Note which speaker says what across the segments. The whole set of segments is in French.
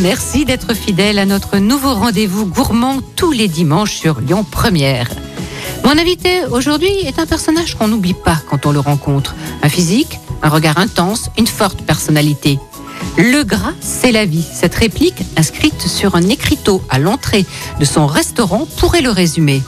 Speaker 1: merci d'être fidèle à notre nouveau rendez-vous gourmand tous les dimanches sur Lyon Première. Mon invité aujourd'hui est un personnage qu'on n'oublie pas quand on le rencontre. Un physique, un regard intense, une forte personnalité. Le gras, c'est la vie. Cette réplique, inscrite sur un écriteau à l'entrée de son restaurant, pourrait le résumer.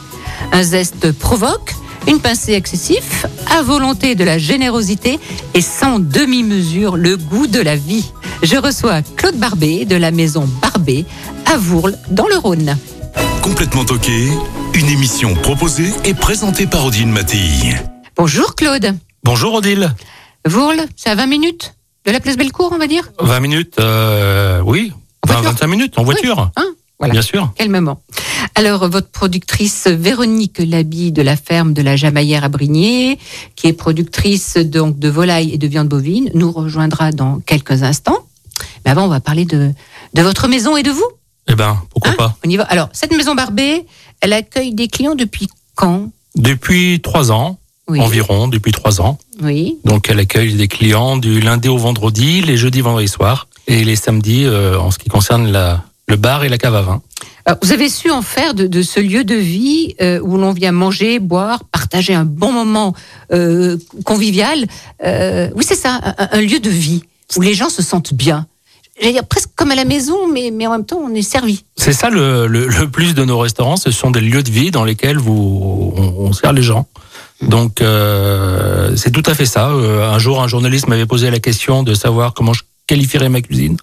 Speaker 1: Un zeste provoque, une pincée excessif, à volonté de la générosité et sans demi-mesure le goût de la vie. Je reçois Claude Barbet de la maison Barbet à Vourles dans le Rhône.
Speaker 2: Complètement toqué, une émission proposée et présentée par Odile Mattei.
Speaker 1: Bonjour Claude.
Speaker 3: Bonjour Odile.
Speaker 1: Vourles, c'est à 20 minutes de la place Bellecour, on va dire
Speaker 3: 20 minutes, euh, oui.
Speaker 1: En
Speaker 3: 20,
Speaker 1: voiture
Speaker 3: 25 minutes en voiture.
Speaker 1: Hein Voilà.
Speaker 3: Bien sûr.
Speaker 1: Calmement. Alors, votre productrice Véronique Labi de la ferme de la Jamaillère à Brigné, qui est productrice donc de volaille et de viande bovine, nous rejoindra dans quelques instants. Mais avant, on va parler de, de votre maison et de vous.
Speaker 3: Eh ben, pourquoi
Speaker 1: Hein
Speaker 3: pas.
Speaker 1: On y va. Alors, cette maison Barbet, elle accueille des clients depuis quand?
Speaker 3: Depuis trois ans,
Speaker 1: Oui.
Speaker 3: environ, depuis trois ans.
Speaker 1: Oui.
Speaker 3: Donc, elle accueille des clients du lundi au vendredi, les jeudis, vendredis soirs, et les samedis euh, en ce qui concerne la, le bar et la cave à vin.
Speaker 1: Alors, vous avez su en faire de, de ce lieu de vie euh, où l'on vient manger, boire, partager un bon moment euh, convivial. Oui, c'est ça, un, un lieu de vie où les gens se sentent bien. J'allais dire presque comme à la maison, mais, mais en même temps, on est servi.
Speaker 3: C'est ça le, le, le plus de nos restaurants, ce sont des lieux de vie dans lesquels vous, on, on sert les gens. Donc euh, c'est tout à fait ça. Euh, un jour, un journaliste m'avait posé la question de savoir comment je qualifierais ma cuisine.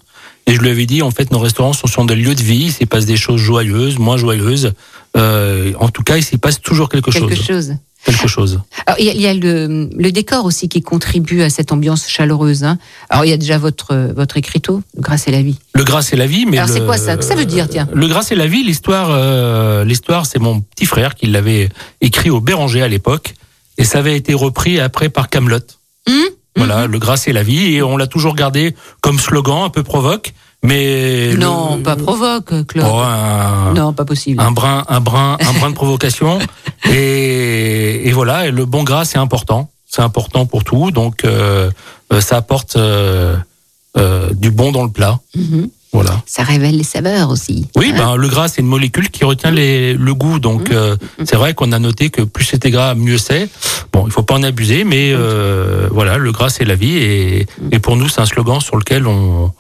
Speaker 3: Et je lui avais dit, en fait, nos restaurants sont, sont des lieux de vie, il s'y passe des choses joyeuses, moins joyeuses. Euh, en tout cas, il s'y passe toujours quelque,
Speaker 1: Quelque
Speaker 3: chose.
Speaker 1: chose.
Speaker 3: Quelque chose.
Speaker 1: Alors, il y a, il y a le, le décor aussi qui contribue à cette ambiance chaleureuse. Hein. Alors, il y a déjà votre, votre écriteau, Grâce et la vie.
Speaker 3: Le gras c'est la vie, mais
Speaker 1: Alors, c'est
Speaker 3: le-
Speaker 1: quoi ça? Que ça veut dire, tiens
Speaker 3: Le gras c'est la vie. L'histoire, euh, l'histoire, c'est mon petit frère qui l'avait écrit au Béranger à l'époque, et ça avait été repris après par Camelot.
Speaker 1: Hum
Speaker 3: Voilà, le gras c'est la vie, et on l'a toujours gardé comme slogan, un peu provoque, mais
Speaker 1: Non,
Speaker 3: le-
Speaker 1: pas provoque, Claude.
Speaker 3: Oh, un,
Speaker 1: Non, pas possible.
Speaker 3: un brin, un brin, un brin de provocation, et, et voilà. Et le bon gras c'est important, c'est important pour tout, donc euh, euh, ça apporte euh, euh, du bon dans le plat.
Speaker 1: Mhm.
Speaker 3: Voilà.
Speaker 1: Ça révèle les saveurs aussi.
Speaker 3: Oui,
Speaker 1: Hein
Speaker 3: ben, le gras, c'est une molécule qui retient les, le goût. Donc,
Speaker 1: Mmh.
Speaker 3: euh, c'est vrai qu'on a noté que plus c'était gras, mieux c'est. Bon, il faut pas en abuser, mais euh, voilà, le gras, c'est la vie. Et, et pour nous, c'est un slogan sur lequel on,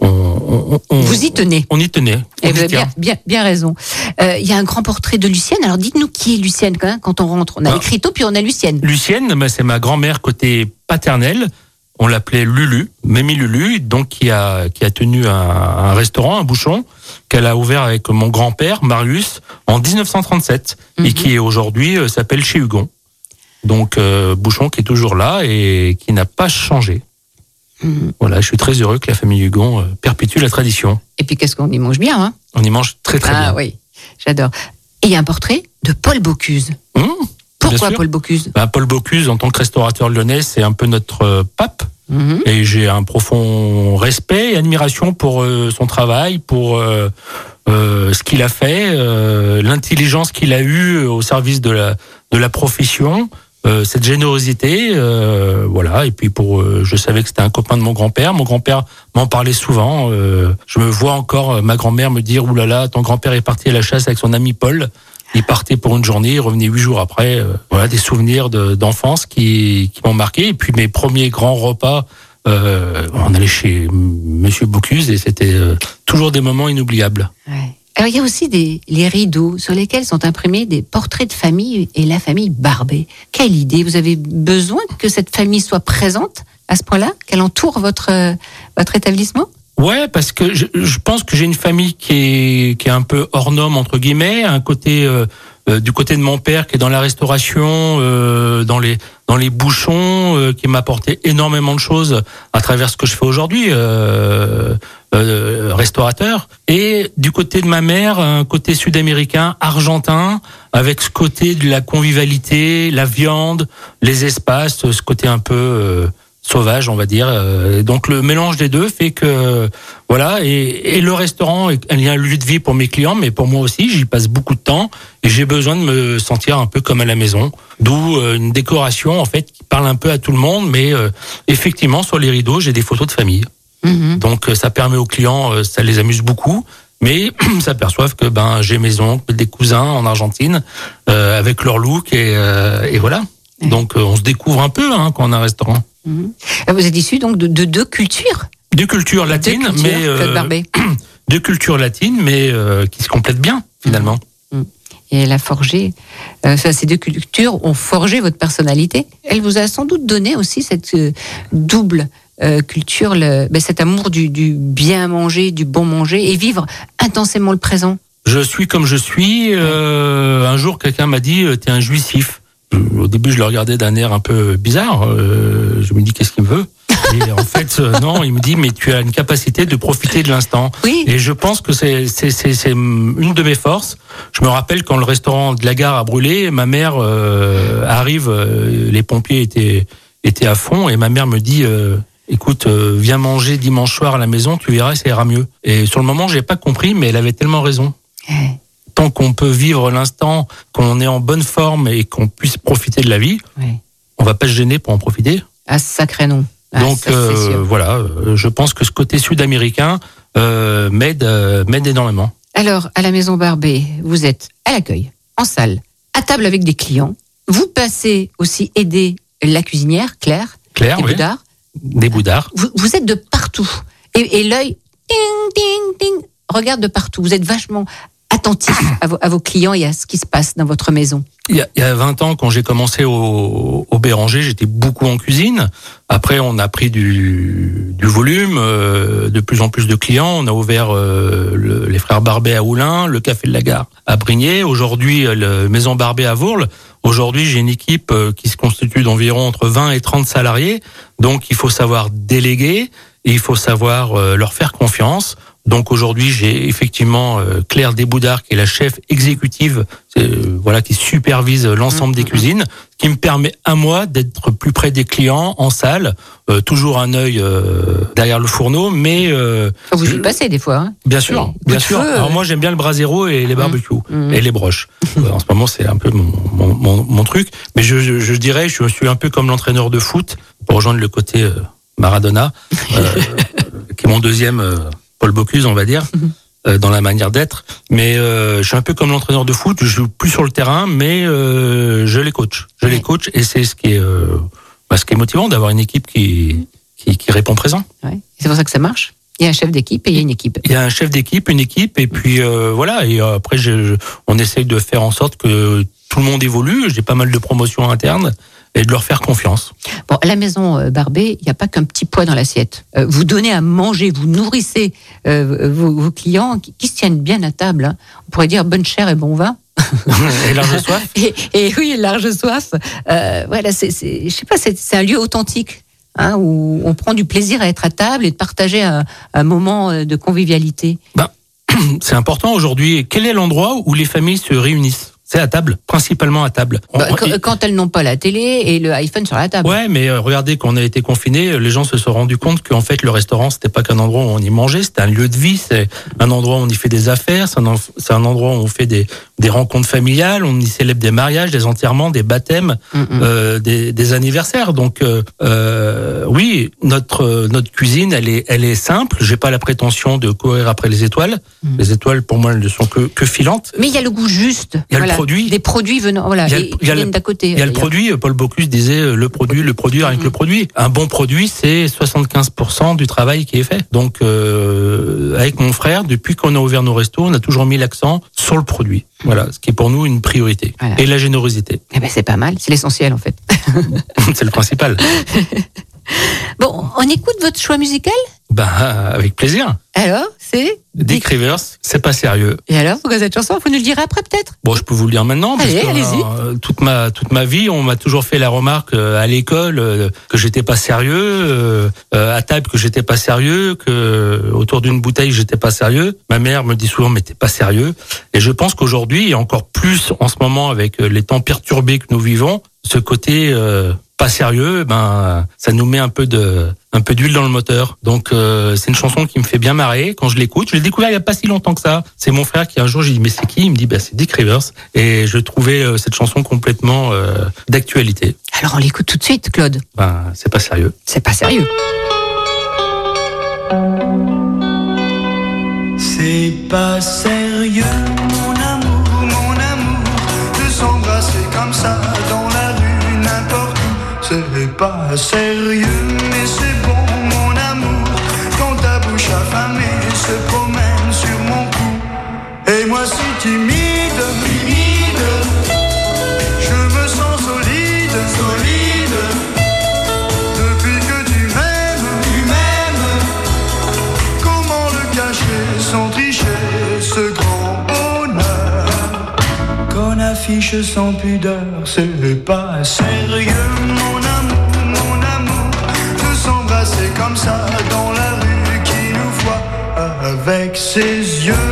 Speaker 3: on,
Speaker 1: Vous y tenez.
Speaker 3: on y tenait.
Speaker 1: Et vous avez bien, bien, bien raison. Euh, Il y a un grand portrait de Lucienne. Alors dites-nous qui est Lucienne quand, même, quand on rentre. On a
Speaker 3: Ah.
Speaker 1: l'écriteau puis on a Lucienne.
Speaker 3: Lucienne, ben, c'est ma grand-mère côté paternel. On l'appelait Lulu, Mémie Lulu, donc qui a qui a tenu un, un restaurant, un bouchon, qu'elle a ouvert avec mon grand-père Marius en 1937 et
Speaker 1: Mhm.
Speaker 3: qui aujourd'hui euh, s'appelle chez Hugon. Donc euh, bouchon qui est toujours là et qui n'a pas changé. Voilà, je suis très heureux que la famille Hugon euh, perpétue la tradition.
Speaker 1: Et puis qu'est-ce qu'on y mange bien hein?
Speaker 3: On y mange très très
Speaker 1: Ah
Speaker 3: bien.
Speaker 1: oui, j'adore. Et il y a un portrait de Paul Bocuse.
Speaker 3: Mmh,
Speaker 1: Pourquoi. Paul Bocuse?
Speaker 3: Ben, Paul Bocuse, en tant que restaurateur lyonnais, c'est un peu notre euh, pape.
Speaker 1: Mhm.
Speaker 3: Et j'ai un profond respect et admiration pour euh, son travail, pour euh, ce qu'il a fait, l'intelligence qu'il a eue au service de la de la profession, euh, cette générosité, euh, voilà. Et puis pour, euh, je savais que c'était un copain de mon grand-père. Mon grand-père m'en parlait souvent. euh, je me vois encore euh, ma grand-mère me dire oulala, ton grand-père est parti à la chasse avec son ami Paul. Il partait pour une journée, il revenait huit jours après. voilà des souvenirs de- d'enfance qui, qui m'ont marqué. Et puis mes premiers grands repas, on allait chez Monsieur Bocuse et c'était toujours des moments inoubliables.
Speaker 1: Ouais. Alors il y a aussi des, les rideaux sur lesquels sont imprimés des portraits de famille et la famille Barbet. Quelle idée Vous avez besoin que cette famille soit présente à ce point-là Qu'elle entoure votre, euh, votre établissement?
Speaker 3: Ouais, parce que je, je pense que j'ai une famille qui est qui est un peu hors norme entre guillemets, un côté euh, euh, du côté de mon père qui est dans la restauration, euh, dans les dans les bouchons, euh, qui m'a apporté énormément de choses à travers ce que je fais aujourd'hui, euh, euh, restaurateur. Et du côté de ma mère, un côté sud-américain, argentin, avec ce côté de la convivialité, la viande, les espaces, ce côté un peu euh, sauvage, on va dire. Euh, donc le mélange des deux fait que voilà. Et, et le restaurant est un lieu de vie pour mes clients, mais pour moi aussi, j'y passe beaucoup de temps et j'ai besoin de me sentir un peu comme à la maison. D'où euh, une décoration en fait qui parle un peu à tout le monde, mais euh, effectivement sur les rideaux, j'ai des photos de famille.
Speaker 1: Mhm.
Speaker 3: Donc euh, ça permet aux clients, ça les amuse beaucoup. Mais s'aperçoivent que ben j'ai mes oncles, des cousins en Argentine euh, avec leur look et, euh, et voilà. Donc euh, on se découvre un peu hein, quand on a un restaurant.
Speaker 1: Ah, Vous êtes issu donc de, de deux cultures.
Speaker 3: De culture latine,
Speaker 1: deux cultures,
Speaker 3: mais euh,
Speaker 1: Barbet.
Speaker 3: de culture latine, mais euh, qui se complètent bien finalement.
Speaker 1: Et elle a forgé, euh, ces deux cultures ont forgé votre personnalité. Elle vous a sans doute donné aussi cette euh, double culture, le, ben, cet amour du, du bien manger, du bon manger et vivre intensément le présent.
Speaker 3: Je suis comme je suis. Euh, un jour, quelqu'un m'a dit "T'es un juicif." Au début, je le regardais d'un air un peu bizarre. Euh, je me dis "Qu'est-ce qu'il me veut? Et en fait, euh, non, il me dit "Mais tu as une capacité de profiter de l'instant."
Speaker 1: Oui.
Speaker 3: Et je pense que c'est c'est c'est c'est une de mes forces. Je me rappelle quand le restaurant de la gare a brûlé, ma mère euh, arrive, euh, les pompiers étaient étaient à fond et ma mère me dit. euh, Écoute, euh, viens manger dimanche soir à la maison, tu verras, ça ira mieux. Et sur le moment, j'ai pas compris, mais elle avait tellement raison tant qu'on peut vivre l'instant, qu'on est en bonne forme et qu'on puisse profiter de la vie,
Speaker 1: ouais.
Speaker 3: on va pas se gêner pour en profiter.
Speaker 1: Ah, sacré nom. Ah,
Speaker 3: Donc
Speaker 1: ça,
Speaker 3: euh, voilà, euh, je pense que ce côté sud-américain euh, m'aide euh, m'aide énormément.
Speaker 1: Alors, à la Maison Barbet, vous êtes à l'accueil, en salle, à table avec des clients. Vous passez aussi aider la cuisinière, Claire,
Speaker 3: Claire,
Speaker 1: et
Speaker 3: oui,
Speaker 1: Boudard.
Speaker 3: des boudards.
Speaker 1: Vous, vous êtes de partout. Et, et l'œil, ding, ding, ding, regarde de partout. Vous êtes vachement attentif à vos, clients et à ce qui se passe dans votre maison.
Speaker 3: Il y, a, il y a 20 ans, quand j'ai commencé au, Béranger, j'étais beaucoup en cuisine. Après, on a pris du, volume, euh, de plus en plus de clients. On a ouvert euh, le- les frères Barbet à Oulin, le Café de la Gare à Brignais. Aujourd'hui, euh, le Maison Barbet à Vourles. Aujourd'hui, j'ai une équipe qui se constitue d'environ entre 20 et 30 salariés. Donc, il faut savoir déléguer et il faut savoir leur faire confiance. Donc aujourd'hui, j'ai effectivement euh, Claire Desboudard qui est la chef exécutive, euh, voilà, qui supervise l'ensemble des cuisines, ce qui me permet à moi d'être plus près des clients en salle, euh, toujours un œil euh, derrière le fourneau, mais euh,
Speaker 1: Vous y passez des fois. Hein
Speaker 3: bien sûr, bien sûr.
Speaker 1: feu,
Speaker 3: Alors moi, j'aime bien le brasero et les barbecues
Speaker 1: Mhm.
Speaker 3: et les broches. En ce moment, c'est un peu mon, mon, mon, mon truc, mais je, je, je dirais, je suis un peu comme l'entraîneur de foot pour rejoindre le côté euh, Maradona, euh, qui est mon deuxième euh, Paul Bocuse, on va dire. euh, dans la manière d'être, mais euh, je suis un peu comme l'entraîneur de foot. Je joue plus sur le terrain, mais euh, je les coach. Je les coach, et c'est ce qui est, euh, bah, ce qui est motivant d'avoir une équipe qui, qui, qui répond présent.
Speaker 1: Ouais. C'est pour ça que ça marche. Il y a un chef d'équipe et il y a une équipe.
Speaker 3: Il y a un chef d'équipe, une équipe, et puis euh, voilà. Et après, je, je- on essaye de faire en sorte que tout le monde évolue. J'ai pas mal de promotions internes et de leur faire confiance.
Speaker 1: Bon, à la maison euh, Barbet, il n'y a pas qu'un petit poids dans l'assiette. Euh, vous donnez à manger, vous nourrissez euh, vos, vos clients qui, qui se tiennent bien à table. hein. On pourrait dire bonne chère et bon vin.
Speaker 3: et large soif.
Speaker 1: Et, et oui, large soif. Euh, voilà, c'est, je sais pas, c'est, un lieu authentique. Hein, où on prend du plaisir à être à table et de partager un, un moment de convivialité.
Speaker 3: C'est important aujourd'hui. Quel est l'endroit où les familles se réunissent? C'est à table, principalement à table.
Speaker 1: Bah,
Speaker 3: on-
Speaker 1: quand, quand elles n'ont pas la télé et le iPhone sur la table.
Speaker 3: Ouais, mais euh, regardez, quand on a été confinés, les gens se sont rendus compte qu'en fait, le restaurant, c'était pas qu'un endroit où on y mangeait, c'était un lieu de vie, c'est un endroit où on y fait des affaires, c'est un, endroit où on fait des, des rencontres familiales, on y célèbre des mariages, des enterrements, des baptêmes,
Speaker 1: Mm, mm.
Speaker 3: euh, des, des anniversaires. Donc, euh, euh, oui, notre euh, notre cuisine, elle est elle est simple. J'ai pas la prétention de courir après les étoiles.
Speaker 1: Mm.
Speaker 3: Les étoiles, pour moi, elles ne sont que que filantes.
Speaker 1: Mais il y a le goût juste.
Speaker 3: Il y a le produit.
Speaker 1: Des produits venant, voilà,
Speaker 3: Il y a le-
Speaker 1: et
Speaker 3: il y a
Speaker 1: qui
Speaker 3: le-
Speaker 1: viennent d'à côté.
Speaker 3: Il y a le produit, Paul Bocuse disait euh, le produit, le produit, que le produit. Un bon produit, c'est 75% du travail qui est fait. Donc, euh, avec mon frère, depuis qu'on a ouvert nos restos, on a toujours mis l'accent sur le produit. Voilà, ce qui est pour nous une priorité.
Speaker 1: Voilà.
Speaker 3: Et la générosité,
Speaker 1: Eh ben, c'est pas mal, c'est l'essentiel en fait.
Speaker 3: c'est le principal.
Speaker 1: Bon, on écoute votre choix musical
Speaker 3: Ben, avec plaisir.
Speaker 1: Alors, c'est
Speaker 3: Dick Rivers, c'est pas sérieux.
Speaker 1: Et alors, pourquoi cette chanson? Vous nous le direz après peut-être?
Speaker 3: Bon, je peux vous le dire maintenant. parce
Speaker 1: Allez,
Speaker 3: que,
Speaker 1: allez-y.
Speaker 3: euh, toute ma toute ma vie, on m'a toujours fait la remarque euh, à l'école euh, que j'étais pas sérieux, à table que j'étais pas sérieux, que autour d'une bouteille j'étais pas sérieux. Ma mère me dit souvent mais t'es pas sérieux. Et je pense qu'aujourd'hui et encore plus en ce moment avec les temps perturbés que nous vivons, ce côté pas sérieux, ben ça nous met un peu de un peu d'huile dans le moteur. Donc euh, c'est une chanson qui me fait bien marrer quand je l'écoute. Je l'ai découvert il y a pas si longtemps que ça. C'est mon frère qui un jour j'ai dit mais c'est qui? Il me dit bah c'est Dick Rivers et je trouvais euh, cette chanson complètement euh, d'actualité.
Speaker 1: Alors, on l'écoute tout de suite, Claude.
Speaker 3: Ben c'est pas sérieux.
Speaker 1: C'est pas sérieux.
Speaker 4: C'est pas sérieux, mon amour, mon amour, de s'embrasser comme ça dans la. C'est pas sérieux, mais c'est bon, mon amour, quand ta bouche affamée se promène sur mon cou. Et moi si timide, timide, je me sens solide, solide. Depuis que tu m'aimes, tu m'aimes. Comment le cacher sans tricher ce grand bonheur? Qu'on affiche sans pudeur C'est pas sérieux ses yeux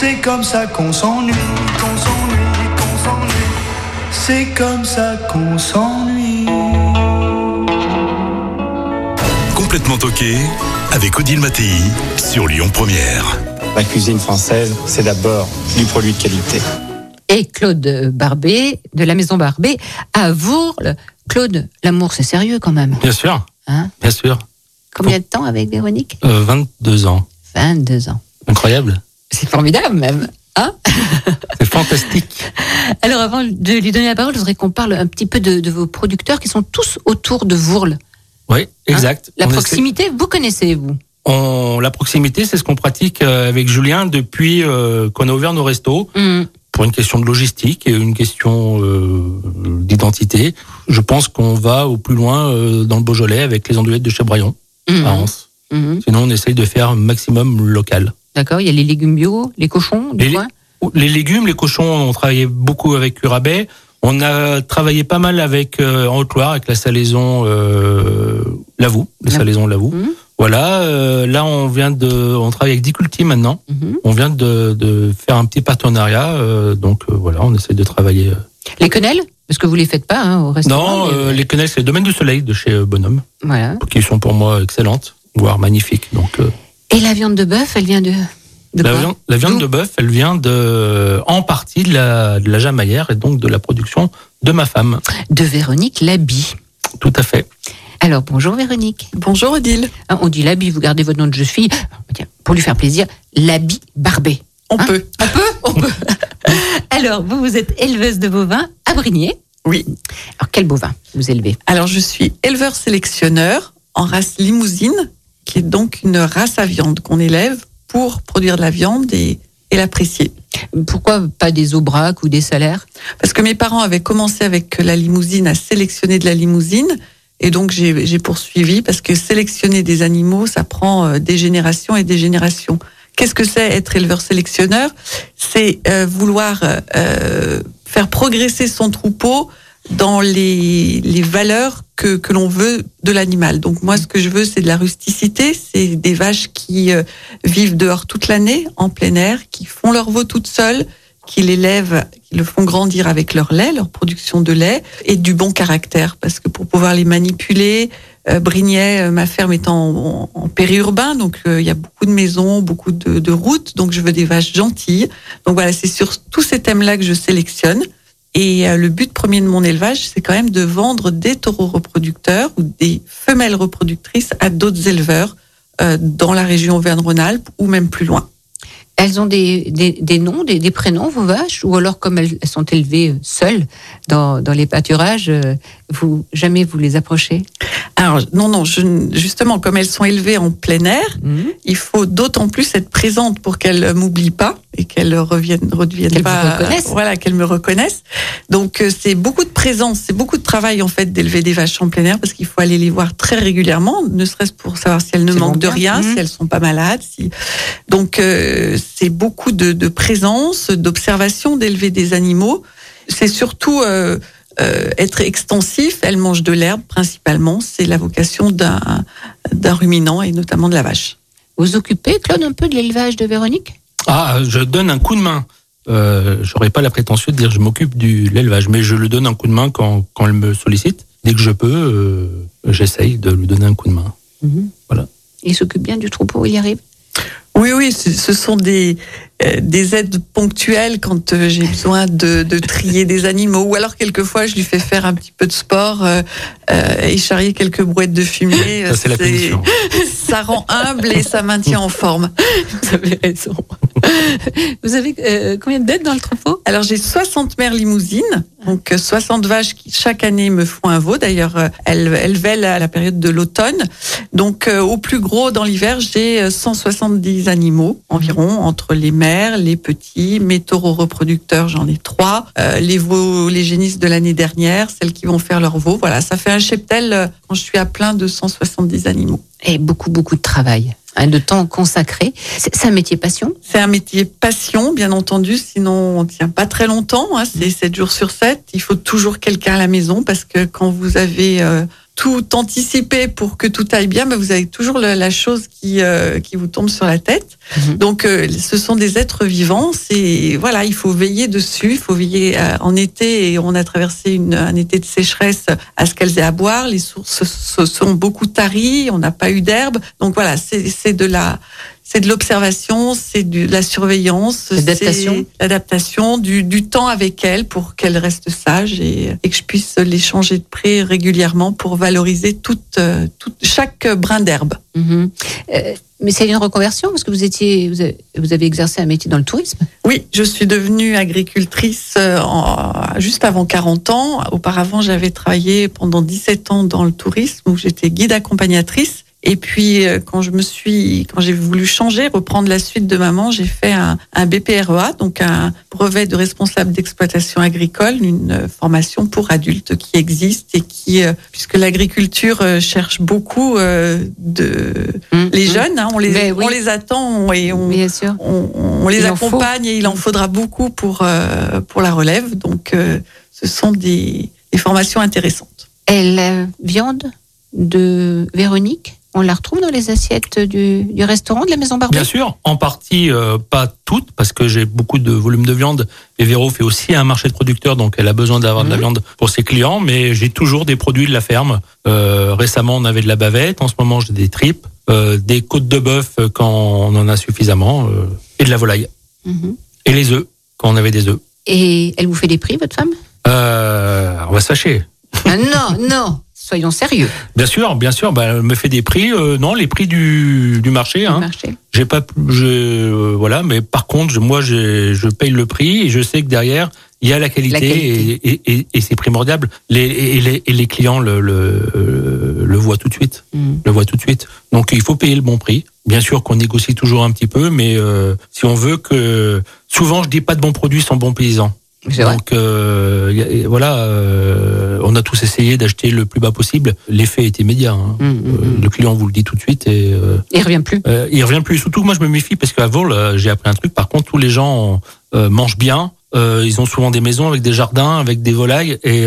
Speaker 4: C'est comme ça qu'on s'ennuie, qu'on s'ennuie, qu'on s'ennuie. C'est comme ça qu'on s'ennuie.
Speaker 2: Complètement toqué avec Odile Mattei sur Lyon Première.
Speaker 5: La cuisine française, c'est d'abord du produit de qualité.
Speaker 1: Et Claude Barbet, de la maison Barbet, à Vourles. Claude, l'amour, c'est sérieux quand même.
Speaker 3: Bien sûr,
Speaker 1: Hein
Speaker 3: bien sûr.
Speaker 1: Combien de temps avec Véronique?
Speaker 3: Euh, 22 ans.
Speaker 1: 22 ans.
Speaker 3: Incroyable.
Speaker 1: C'est formidable même. Hein?
Speaker 3: C'est fantastique.
Speaker 1: Alors avant de lui donner la parole, je voudrais qu'on parle un petit peu de, de vos producteurs qui sont tous autour de Vourles.
Speaker 3: Oui, exact.
Speaker 1: Hein La
Speaker 3: On essaie-
Speaker 1: proximité, vous connaissez, vous?
Speaker 3: On, la proximité, c'est ce qu'on pratique euh, avec Julien depuis euh, qu'on a ouvert nos restos.
Speaker 1: Hum,
Speaker 3: pour une question de logistique et une question euh, d'identité. Je pense qu'on va au plus loin euh, dans le Beaujolais avec les andouillettes de Chebraillon
Speaker 1: hum,
Speaker 3: à Anse.
Speaker 1: hum.
Speaker 3: Sinon, on essaye de faire un maximum local.
Speaker 1: D'accord, il y a les légumes bio, les cochons, du
Speaker 3: Les,
Speaker 1: coin.
Speaker 3: les légumes, les cochons, on travaillait beaucoup avec Curabet. On a travaillé pas mal avec euh, en Haute-Loire, avec la salaison euh, Lavaux, les
Speaker 1: Lavaux.
Speaker 3: salaisons Lavaux.
Speaker 1: Mhm.
Speaker 3: Voilà, euh, là on vient de, on travaille avec Diculti maintenant.
Speaker 1: Mhm.
Speaker 3: On vient de, de faire un petit partenariat, euh, donc voilà, on essaye de travailler.
Speaker 1: Les quenelles Parce que vous les faites pas hein, au restaurant.
Speaker 3: Non,
Speaker 1: mais-
Speaker 3: les quenelles, c'est le domaine du soleil de chez Bonhomme,
Speaker 1: Voilà.
Speaker 3: qui sont pour moi excellentes, voire magnifiques. Donc,
Speaker 1: Et la viande de bœuf, elle vient de, de
Speaker 3: la,
Speaker 1: quoi
Speaker 3: viande, la viande de bœuf, elle vient de, en partie de la, de la jamaillère et donc de la production de ma femme.
Speaker 1: De Véronique Labi.
Speaker 3: Tout à fait.
Speaker 1: Alors bonjour Véronique.
Speaker 6: Bonjour Odile.
Speaker 1: Hein, On dit Labi, vous gardez votre nom de jeune fille. Tiens, Pour lui faire plaisir, Labi Barbet.
Speaker 6: On
Speaker 1: Hein
Speaker 6: peut.
Speaker 1: On peut On peut. Alors, vous, vous êtes éleveuse de bovins à Brigné.
Speaker 6: Oui.
Speaker 1: Alors, quel bovin vous élevez?
Speaker 6: Alors je suis éleveur sélectionneur en race limousine, qui est donc une race à viande qu'on élève pour produire de la viande et, et l'apprécier.
Speaker 1: Pourquoi pas des aubracs ou des salaires?
Speaker 6: Parce que mes parents avaient commencé avec la limousine à sélectionner de la limousine, Et donc j'ai j'ai poursuivi parce que sélectionner des animaux, ça prend euh, des générations et des générations. Qu'est-ce que c'est être éleveur sélectionneur? C'est euh, vouloir euh, faire progresser son troupeau dans les, les valeurs que, que l'on veut de l'animal. Donc moi, ce que je veux, c'est de la rusticité, c'est des vaches qui euh, vivent dehors toute l'année, en plein air, qui font leur veau toutes seules, qui l'élèvent, qui le font grandir avec leur lait, leur production de lait, et du bon caractère, parce que pour pouvoir les manipuler, euh, Brignais, euh, ma ferme est en, en, périurbain, donc euh, il y a beaucoup de maisons, beaucoup de, de routes, donc je veux des vaches gentilles. Donc voilà, c'est sur tous ces thèmes-là que je sélectionne. Et euh, le but premier de mon élevage, c'est quand même de vendre des taureaux reproducteurs ou des femelles reproductrices à d'autres éleveurs euh, dans la région Auvergne-Rhône-Alpes ou même plus loin.
Speaker 1: Elles ont des, des, des noms, des, des prénoms, vos vaches Ou alors, comme elles sont élevées seules dans, dans les pâturages, euh, vous jamais vous les approchez?
Speaker 6: Alors non, non, je, justement, comme elles sont élevées en plein air,
Speaker 1: Mhm.
Speaker 6: il faut d'autant plus être présente pour qu'elles m'oublient pas et qu'elles reviennent,
Speaker 1: vous
Speaker 6: pas,
Speaker 1: reconnaissent.
Speaker 6: voilà, qu'elles me reconnaissent. Donc euh, c'est beaucoup de présence, c'est beaucoup de travail en fait d'élever des vaches en plein air parce qu'il faut aller les voir très régulièrement, ne serait-ce pour savoir si elles ne manquent de rien,
Speaker 1: Mhm.
Speaker 6: si elles sont pas malades. Si... Donc euh, c'est beaucoup de, de présence, d'observation, d'élever des animaux. C'est surtout euh, euh, être extensif. Elles mangent de l'herbe principalement. C'est la vocation d'un d'un ruminant et notamment de la vache.
Speaker 1: Vous occupez, Claude, un peu de l'élevage de Véronique?
Speaker 3: Ah, je donne un coup de main. Euh, J'aurais pas la prétention de dire je m'occupe de l'élevage, mais je le donne un coup de main quand, quand elle me sollicite. Dès que je peux, euh, j'essaye de lui donner un coup de main. Voilà.
Speaker 1: Il s'occupe bien du troupeau, il y arrive?
Speaker 6: Oui, oui, ce sont des, des aides ponctuelles quand euh, j'ai besoin de, de trier des animaux. Ou alors, quelquefois, je lui fais faire un petit peu de sport euh, euh, et charrier quelques brouettes de fumée.
Speaker 3: Ça, c'est la punition.
Speaker 6: Ça rend humble et ça maintient en forme.
Speaker 1: Vous avez raison. Vous avez euh, combien de bêtes dans le troupeau?
Speaker 6: Alors, j'ai 60 mères limousines, donc euh, 60 vaches qui, chaque année, me font un veau. D'ailleurs, euh, elles, elles vèlent à la période de l'automne. Donc, euh, au plus gros, dans l'hiver, j'ai euh, 170 animaux environ, entre les mères, les petits, mes taureaux reproducteurs, j'en ai trois, euh, les veaux, les génisses de l'année dernière, celles qui vont faire leur veau. Voilà, ça fait un cheptel, euh, quand je suis à plein, de 170 animaux.
Speaker 1: Et beaucoup, beaucoup de travail, hein, de temps consacré. C'est un métier passion?
Speaker 6: C'est un métier passion, bien entendu, sinon on tient pas très longtemps. Hein, c'est 7 jours sur 7. Il faut toujours quelqu'un à la maison parce que quand vous avez euh, tout anticipé pour que tout aille bien, ben vous avez toujours le- la chose qui, euh, qui vous tombe sur la tête.
Speaker 1: Mhm.
Speaker 6: Donc euh, ce sont des êtres vivants. C'est voilà, il faut veiller dessus. Il faut veiller euh, en été et on a traversé une, un été de sécheresse à ce qu'elles aient à boire. Les sources se sont beaucoup taries. On n'a pas eu d'herbe. Donc voilà, c'est c'est de la c'est de l'observation, c'est de la surveillance, c'est l'adaptation, du, du temps avec elles pour qu'elles restent sages et, et que je puisse les changer de pré régulièrement pour valoriser toute, euh, toute chaque brin d'herbe.
Speaker 1: Mhm. Euh, Mais c'est une reconversion parce que vous étiez, vous avez, vous avez exercé un métier dans le tourisme.
Speaker 6: Oui, je suis devenue agricultrice euh, en- juste avant 40 ans. Auparavant, j'avais travaillé pendant 17 ans dans le tourisme où j'étais guide accompagnatrice. Et puis, euh, quand je me suis, quand j'ai voulu changer, reprendre la suite de maman, j'ai fait un, un BPREA, donc un brevet de responsable d'exploitation agricole, une formation pour adultes qui existe et qui, euh, puisque l'agriculture euh, cherche beaucoup de
Speaker 1: Mhm.
Speaker 6: les jeunes, hein, on les,
Speaker 1: Ben oui.
Speaker 6: on les attend et on,
Speaker 1: Bien sûr.
Speaker 6: on, on les
Speaker 1: Il
Speaker 6: accompagne et il en faudra beaucoup pour, euh, pour la relève. Donc, euh, ce sont des, des formations intéressantes.
Speaker 1: Et la viande de Véronique, on la retrouve dans les assiettes du, du restaurant de la Maison Barbet
Speaker 3: Bien sûr, en partie euh, pas toutes, parce que j'ai beaucoup de volume de viande. Et Véro fait aussi un marché de producteurs, donc elle a besoin d'avoir de la
Speaker 1: Mhm.
Speaker 3: viande pour ses clients. Mais j'ai toujours des produits de la ferme. Euh, récemment, on avait de la bavette. En ce moment, j'ai des tripes, euh, des côtes de bœuf quand on en a suffisamment, et de la volaille.
Speaker 1: Mhm.
Speaker 3: Et les œufs, quand on avait des œufs.
Speaker 1: Et elle vous fait des prix, votre femme?
Speaker 3: On va se fâcher.
Speaker 1: ah, Non, non, soyons sérieux.
Speaker 3: Bien sûr, bien sûr. Bah, elle me fait des prix. euh, non, les prix du, du marché.
Speaker 1: le
Speaker 3: Hein.
Speaker 1: marché.
Speaker 3: J'ai pas, je, euh, voilà, mais par contre, je- moi, j'ai- je paye le prix et je sais que derrière, il y a la qualité,
Speaker 1: La qualité.
Speaker 3: et, et, c'est primordial. Les, et, les, et les clients le, le, le voient tout de suite,
Speaker 1: Mhm.
Speaker 3: le voient tout de suite. Donc, il faut payer le bon prix. Bien sûr qu'on négocie toujours un petit peu, mais euh, si on veut que, souvent, je dis pas de bons produits sans bons paysans. Donc euh, y a- et voilà, euh, on a tous essayé d'acheter le plus bas possible. L'effet est immédiat. hein.
Speaker 1: Mm, mm,
Speaker 3: Euh,
Speaker 1: mm.
Speaker 3: le client vous le dit tout de suite et euh,
Speaker 1: Il revient plus.
Speaker 3: il revient plus. Surtout, moi, je me méfie parce qu'à Vol, j'ai appris un truc. Par contre, tous les gens mangent bien. Ils ont souvent des maisons avec des jardins, avec des volailles, et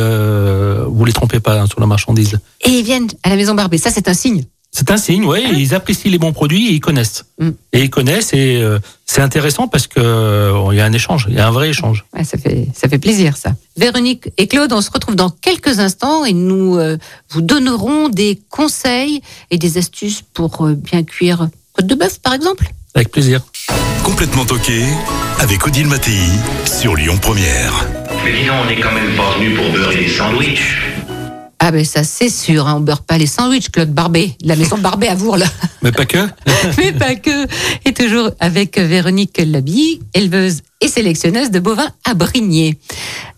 Speaker 3: vous les trompez pas hein, sur la marchandise.
Speaker 1: Et ils viennent à la maison Barbet. Ça, c'est un signe.
Speaker 3: C'est un signe, ouais. Ils apprécient les bons produits et ils connaissent.
Speaker 1: Mm.
Speaker 3: Et ils connaissent et euh, c'est intéressant parce que euh, il y a un échange, il y a un vrai échange.
Speaker 1: Ouais, ça fait ça fait plaisir ça. Véronique et Claude, on se retrouve dans quelques instants et nous euh, vous donnerons des conseils et des astuces pour euh, bien cuire côte de bœuf par exemple.
Speaker 3: Avec plaisir.
Speaker 2: Complètement toqué avec Odile Mattei sur Lyon Première.
Speaker 7: Mais dis donc, on n'est quand même pas venu pour beurrer des sandwichs.
Speaker 1: Ah ben ça c'est sûr, hein, on beurre pas les sandwichs Claude Barbet, de la maison Barbet à Vourles.
Speaker 3: Mais pas que.
Speaker 1: Mais pas que. Et toujours avec Véronique Laby, éleveuse et sélectionneuse de bovins à Brigné.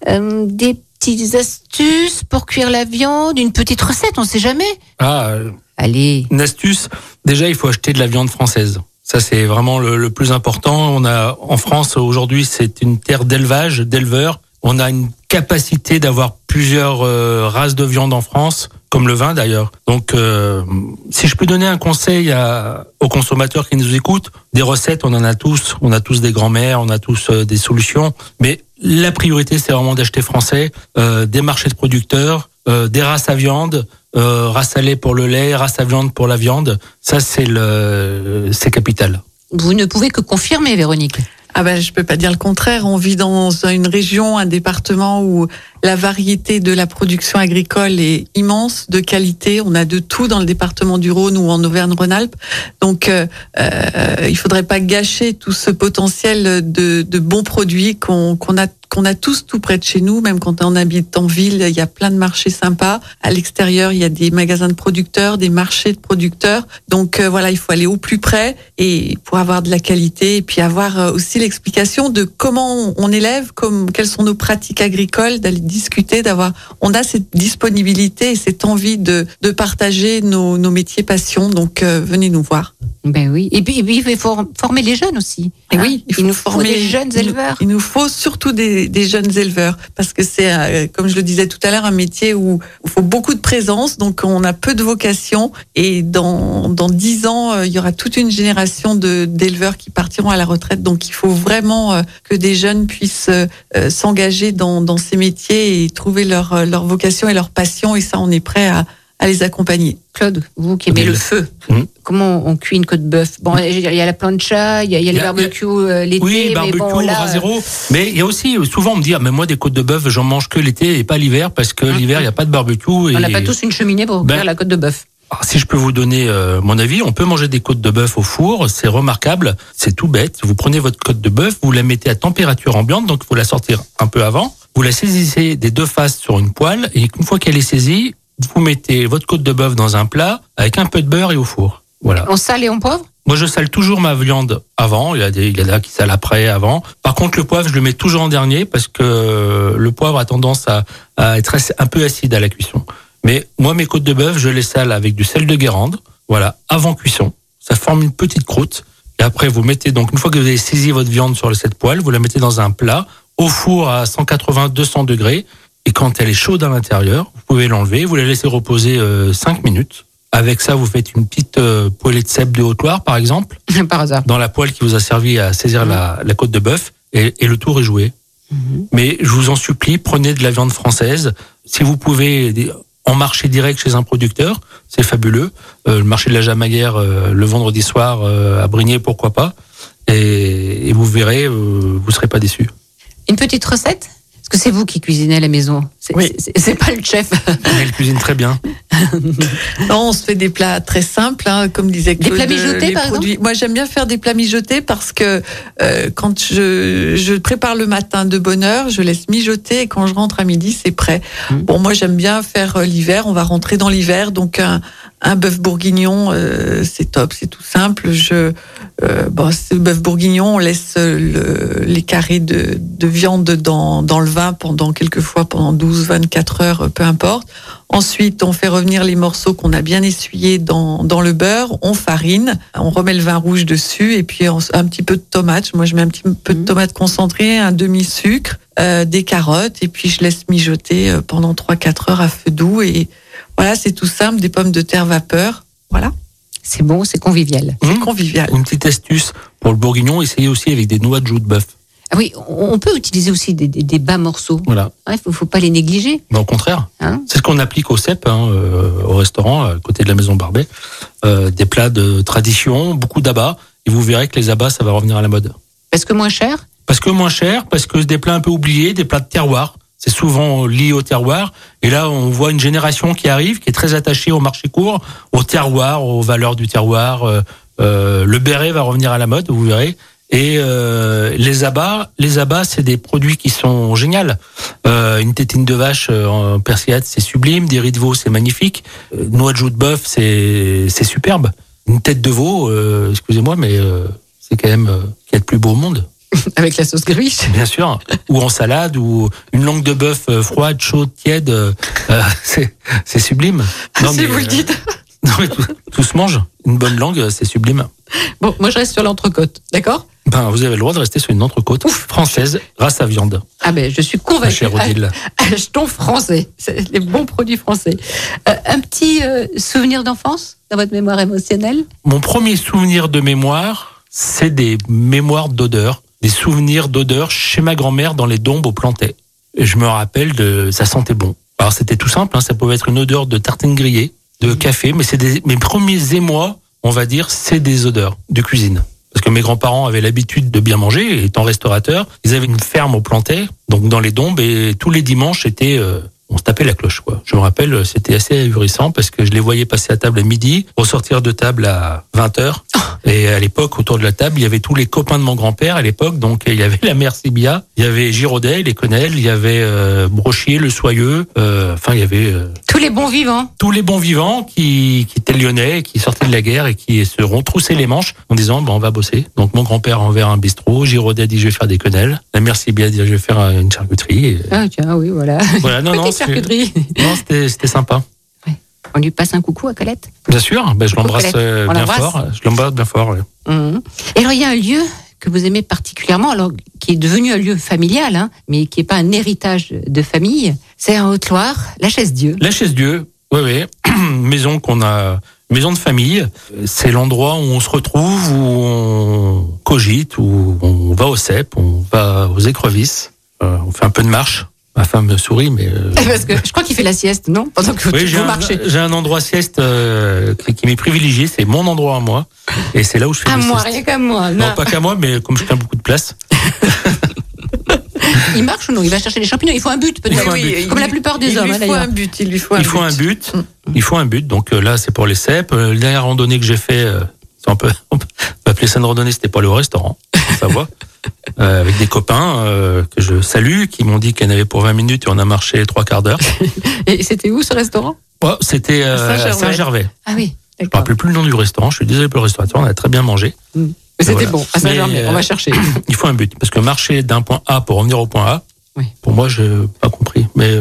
Speaker 1: Euh, des petites astuces pour cuire la viande, une petite recette, on sait jamais.
Speaker 3: Ah, euh,
Speaker 1: Allez,
Speaker 3: une astuce. Déjà, il faut acheter de la viande française. Ça, c'est vraiment le, le plus important. On a en France aujourd'hui, c'est une terre d'élevage, d'éleveurs. On a une capacité d'avoir plusieurs euh, races de viande en France, comme le vin d'ailleurs. Donc, euh, si je peux donner un conseil à, aux consommateurs qui nous écoutent, des recettes, on en a tous. On a tous des grands-mères, on a tous euh, des solutions. Mais la priorité, c'est vraiment d'acheter français, euh, des marchés de producteurs, des races à viande, euh, race à lait pour le lait, race à viande pour la viande. Ça, c'est le, c'est capital.
Speaker 1: vous ne pouvez que confirmer Véronique.
Speaker 6: Ah ben, je peux pas dire le contraire. On vit dans une région, un département où la variété de la production agricole est immense, de qualité. On a de tout dans le département du Rhône ou en Auvergne-Rhône-Alpes. Donc, euh, euh, il faudrait pas gâcher tout ce potentiel de, de bons produits qu'on a qu'on a tous tout près de chez nous, même quand on habite en ville, il y a plein de marchés sympas. À l'extérieur, il y a des magasins de producteurs, des marchés de producteurs. Donc euh, voilà, il faut aller au plus près et pour avoir de la qualité et puis avoir euh, aussi l'explication de comment on élève, comme quelles sont nos pratiques agricoles, discuter, d'avoir. On a cette disponibilité et cette envie de, de partager nos, nos métiers passions. Donc euh, venez nous voir.
Speaker 1: Ben oui. Et puis, et puis, il faut for- former les jeunes aussi.
Speaker 6: Et
Speaker 1: Hein
Speaker 6: oui,
Speaker 1: il nous faut des jeunes
Speaker 6: il nous-
Speaker 1: éleveurs.
Speaker 6: Il nous faut surtout des, des jeunes éleveurs parce que c'est, euh, comme je le disais tout à l'heure, un métier où il faut beaucoup de présence, donc on a peu de vocation. Et dans dans dix ans, euh, il y aura toute une génération de d'éleveurs qui partiront à la retraite. Donc il faut vraiment que des jeunes puissent s'engager dans dans ces métiers et trouver leur euh, leur vocation et leur passion. Et ça, on est prêt à à les accompagner.
Speaker 1: Claude, vous qui aimez le feu,
Speaker 3: Mhm. comment
Speaker 1: on cuit une côte de bœuf? Bon, il y a la plancha, il y a, il y a
Speaker 3: Il
Speaker 1: les
Speaker 3: y a-
Speaker 1: barbecues euh, l'été,
Speaker 3: Oui,
Speaker 1: mais
Speaker 3: barbecue,
Speaker 1: bon là,
Speaker 3: rasero. Mais il y a aussi, euh, souvent, on me dit, ah, mais moi, des côtes de bœuf, j'en mange que l'été et pas l'hiver parce que
Speaker 1: Mhm.
Speaker 3: l'hiver, il n'y a pas de barbecue.
Speaker 1: on n'a pas tous une cheminée pour
Speaker 3: Ben,
Speaker 1: faire la côte de bœuf.
Speaker 3: Alors, si je peux vous donner euh, mon avis, on peut manger des côtes de bœuf au four, c'est remarquable, c'est tout bête. Vous prenez votre côte de bœuf, vous la mettez à température ambiante, donc il faut la sortir un peu avant. Vous la saisissez des deux faces sur une poêle et une fois qu'elle est saisie, vous mettez votre côte de bœuf dans un plat avec un peu de beurre et au four. Voilà.
Speaker 1: On sale et on poivre?
Speaker 3: Moi, je sale toujours ma viande avant. Il y a des, il y en a qui salent après, avant. Par contre, le poivre, je le mets toujours en dernier parce que le poivre a tendance à, à être un peu acide à la cuisson. Mais moi, mes côtes de bœuf, je les sale avec du sel de Guérande. Voilà, avant cuisson. Ça forme une petite croûte. Et après, vous mettez donc, une fois que vous avez saisi votre viande sur cette poêle, vous la mettez dans un plat, au four à 180-200 degrés. Et quand elle est chaude à l'intérieur, vous pouvez l'enlever, vous la laissez reposer 5 minutes. Avec ça, vous faites une petite euh, poêlée de cèpe de Haute-Loire, par exemple,
Speaker 1: Par hasard.
Speaker 3: dans la poêle qui vous a servi à saisir la, la côte de bœuf, et, et le tour est joué. Mais je vous en supplie, prenez de la viande française. Si vous pouvez en marché direct chez un producteur, c'est fabuleux. Euh, le marché de la Jamaguère euh, le vendredi soir euh, à Brigné, pourquoi pas. Et, et vous verrez, euh, vous serez pas déçus.
Speaker 1: Petite recette Est-ce que c'est vous qui cuisinez à la maison C'est
Speaker 6: Oui.
Speaker 1: c'est- pas le chef.
Speaker 3: Elle cuisine très bien.
Speaker 6: Non, on se fait des plats très simples, hein, comme disait
Speaker 1: Des
Speaker 6: Claude.
Speaker 1: plats mijotés,
Speaker 6: les
Speaker 1: par
Speaker 6: produits- Moi, j'aime bien faire des plats mijotés parce que euh, quand je, je prépare le matin de bonne heure, je laisse mijoter et quand je rentre à midi, c'est prêt.
Speaker 1: Mmh.
Speaker 6: Bon, moi, j'aime bien faire euh, l'hiver. On va rentrer dans l'hiver, donc un, un bœuf bourguignon, euh, c'est top, c'est tout simple. Je, euh, bon, ce bœuf bourguignon, on laisse le- les carrés de, de viande dans, dans le vin pendant quelques fois pendant 12 12, 24 heures, euh, peu importe. Ensuite, on fait revenir les morceaux qu'on a bien essuyés dans, dans le beurre, on farine, on remet le vin rouge dessus et puis on- un petit peu de tomate. Moi, je mets un petit peu de tomate concentrée, un demi-sucre, euh, des carottes et puis je laisse mijoter euh, pendant 3-4 heures à feu doux. Et voilà, c'est tout simple, des pommes de terre vapeur. Voilà,
Speaker 1: C'est bon, c'est convivial.
Speaker 6: c'est
Speaker 3: Mmh.
Speaker 6: convivial.
Speaker 3: Une petite astuce pour le bourguignon, essayez aussi avec des noix de joue de bœuf.
Speaker 1: Ah oui, on peut utiliser aussi des, des- des bas morceaux.
Speaker 3: Voilà.
Speaker 1: Il faut, faut pas les négliger.
Speaker 3: Mais au contraire,
Speaker 1: Hein
Speaker 3: c'est ce qu'on applique au CEP, hein, euh, au restaurant, à côté de la maison Barbet. Euh, des plats de tradition, beaucoup d'abats. Et vous verrez que les abats, ça va revenir à la mode.
Speaker 1: Parce que moins cher?
Speaker 3: Parce que moins cher, parce que des plats un peu oubliés, des plats de terroir. C'est souvent lié au terroir. Et là, on voit une génération qui arrive, qui est très attachée au marché court, au terroir, aux valeurs du terroir. Euh, euh, le béret va revenir à la mode, vous verrez. Et euh, les abats, les abats, c'est des produits qui sont géniaux. Euh, une tétine de vache euh, en persillade, c'est sublime. Des riz de veau, c'est magnifique. Euh, noix de joue de bœuf, c'est c'est superbe. Une tête de veau, euh, excusez-moi, mais c'est quand même qu'il y a de plus beau au monde.
Speaker 1: Avec la sauce griche.
Speaker 3: Bien sûr. Ou en salade, ou une langue de bœuf euh, froide, chaude, tiède. euh, euh, c'est sublime.
Speaker 6: si
Speaker 3: mais,
Speaker 6: vous le dites.
Speaker 3: non, mais tout, tout se mange. Une bonne langue, c'est sublime.
Speaker 1: Bon, moi je reste sur l'entrecôte, d'accord?
Speaker 3: Ben, vous avez le droit de rester sur une entrecôte française, grâce à viande.
Speaker 1: Ah ben, je suis convaincue. Achetons français, les bons produits français. Euh, un petit souvenir d'enfance dans votre mémoire émotionnelle?
Speaker 3: Mon premier souvenir de mémoire, c'est des mémoires d'odeur, des souvenirs d'odeur chez ma grand-mère dans les dombes au plantais. Et je me rappelle de, ça sentait bon. Alors c'était tout simple, hein, ça pouvait être une odeur de tartine grillée, de café, mais c'est des, mes premiers émois, on va dire, c'est des odeurs de cuisine. Parce que mes grands-parents avaient l'habitude de bien manger, étant restaurateurs, ils avaient une ferme au plantais, donc dans les dombes, et tous les dimanches, c'était, euh, on se tapait la cloche, quoi. Je me rappelle, c'était assez ahurissant parce que je les voyais passer à table à midi, ressortir de table à 20 heures. Et à l'époque, autour de la table, il y avait tous les copains de mon grand-père à l'époque. Donc, il y avait la mère Sibia, il y avait Giraudet, les Quenelles, il y avait euh, Brochier, le Soyeux. euh, enfin, il y avait euh,
Speaker 1: Tous les bons vivants.
Speaker 3: tous les bons vivants qui, qui étaient lyonnais, qui sortaient de la guerre et qui se retroussaient les manches en disant bon, on va bosser. Donc, mon grand-père a ouvert un bistrot. Giraudet dit je vais faire des quenelles. La mère Sibia dit je vais faire euh, une charcuterie. Et,
Speaker 1: Ah tiens, oui, voilà.
Speaker 3: voilà, non, non,
Speaker 1: charcuterie.
Speaker 3: non, c'était sympa.
Speaker 1: On lui passe un coucou à Colette.
Speaker 3: Bien sûr, ben, je l'embrasse euh, bien fort. Je l'embrasse bien fort. ouais.
Speaker 1: Mhm. Et alors, il y a un lieu que vous aimez particulièrement, alors qui est devenu un lieu familial, hein, mais qui n'est pas un héritage de famille. C'est en Haute-Loire, la chaise Dieu.
Speaker 3: La chaise Dieu, oui, oui, maison qu'on a, maison de famille. C'est l'endroit où on se retrouve, où on cogite, où on va au cep, on va aux écrevisses, euh, on fait un peu de marche. Ma femme me sourit, mais euh,
Speaker 1: Parce que je crois qu'il fait la sieste, non? Pendant que
Speaker 3: oui, j'ai
Speaker 1: vous
Speaker 3: un,
Speaker 1: marchez.
Speaker 3: j'ai un endroit sieste euh, qui, qui m'est privilégié. C'est mon endroit à moi, et c'est là où je fais
Speaker 1: À
Speaker 3: des
Speaker 1: moi,
Speaker 3: siestes.
Speaker 1: rien qu'à moi.
Speaker 3: Non,
Speaker 1: Non.
Speaker 3: pas qu'à moi, mais comme je tiens beaucoup de place.
Speaker 1: Il marche ou non? Il va chercher les champignons. Il faut un but, peut-être.
Speaker 3: But.
Speaker 1: Comme la plupart des
Speaker 6: il
Speaker 1: hommes,
Speaker 6: lui faut un but, il lui faut un
Speaker 3: il
Speaker 6: but.
Speaker 3: faut un but. Il faut un but. Donc euh, là, c'est pour les cèpes. Euh, La dernière randonnée que j'ai fait, euh, c'est un peu, on peut appeler ça une randonnée, c'était aller au restaurant, ça va. Euh, avec des copains euh, que je salue, qui m'ont dit qu'il y en avait pour 20 minutes et on a marché trois quarts d'heure.
Speaker 1: Et c'était où ce restaurant?
Speaker 3: Oh, c'était euh, à
Speaker 6: Saint-Gervais.
Speaker 3: Saint-Gervais.
Speaker 1: Ah oui,
Speaker 3: Je me
Speaker 1: d'accord.
Speaker 3: rappelle plus le nom du restaurant. Je suis désolé pour le restaurateur. On a très bien mangé.
Speaker 1: Mais c'était
Speaker 3: Voilà.
Speaker 1: bon, à Saint-Germain.
Speaker 3: Mais,
Speaker 1: On va
Speaker 3: euh,
Speaker 1: chercher.
Speaker 3: Il faut un but parce que marcher d'un point A pour revenir au point A.
Speaker 1: Oui.
Speaker 3: Pour moi, j'ai pas compris. Mais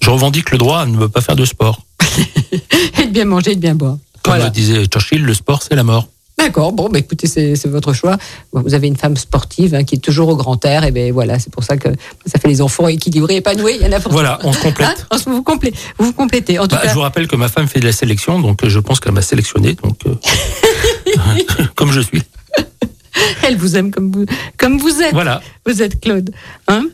Speaker 3: je revendique le droit à ne pas faire de sport.
Speaker 1: Et de bien manger, et de bien boire.
Speaker 3: Comme
Speaker 1: Voilà.
Speaker 3: le disait Churchill, le sport, c'est la mort.
Speaker 1: D'accord, bon, bah, écoutez, c'est votre choix. Vous avez une femme sportive hein, qui est toujours au grand air, et ben voilà, c'est pour ça que ça fait les enfants équilibrés, épanouis. Il y en a pour
Speaker 3: Voilà, on se complète.
Speaker 1: Hein, vous, complé- vous vous complétez. En tout
Speaker 3: Bah,
Speaker 1: cas,
Speaker 3: je vous rappelle que ma femme fait de la sélection, donc euh, je pense qu'elle m'a sélectionné, donc euh, comme je suis.
Speaker 1: elle vous aime comme vous, comme vous êtes.
Speaker 3: Voilà.
Speaker 1: Vous êtes Claude. Hein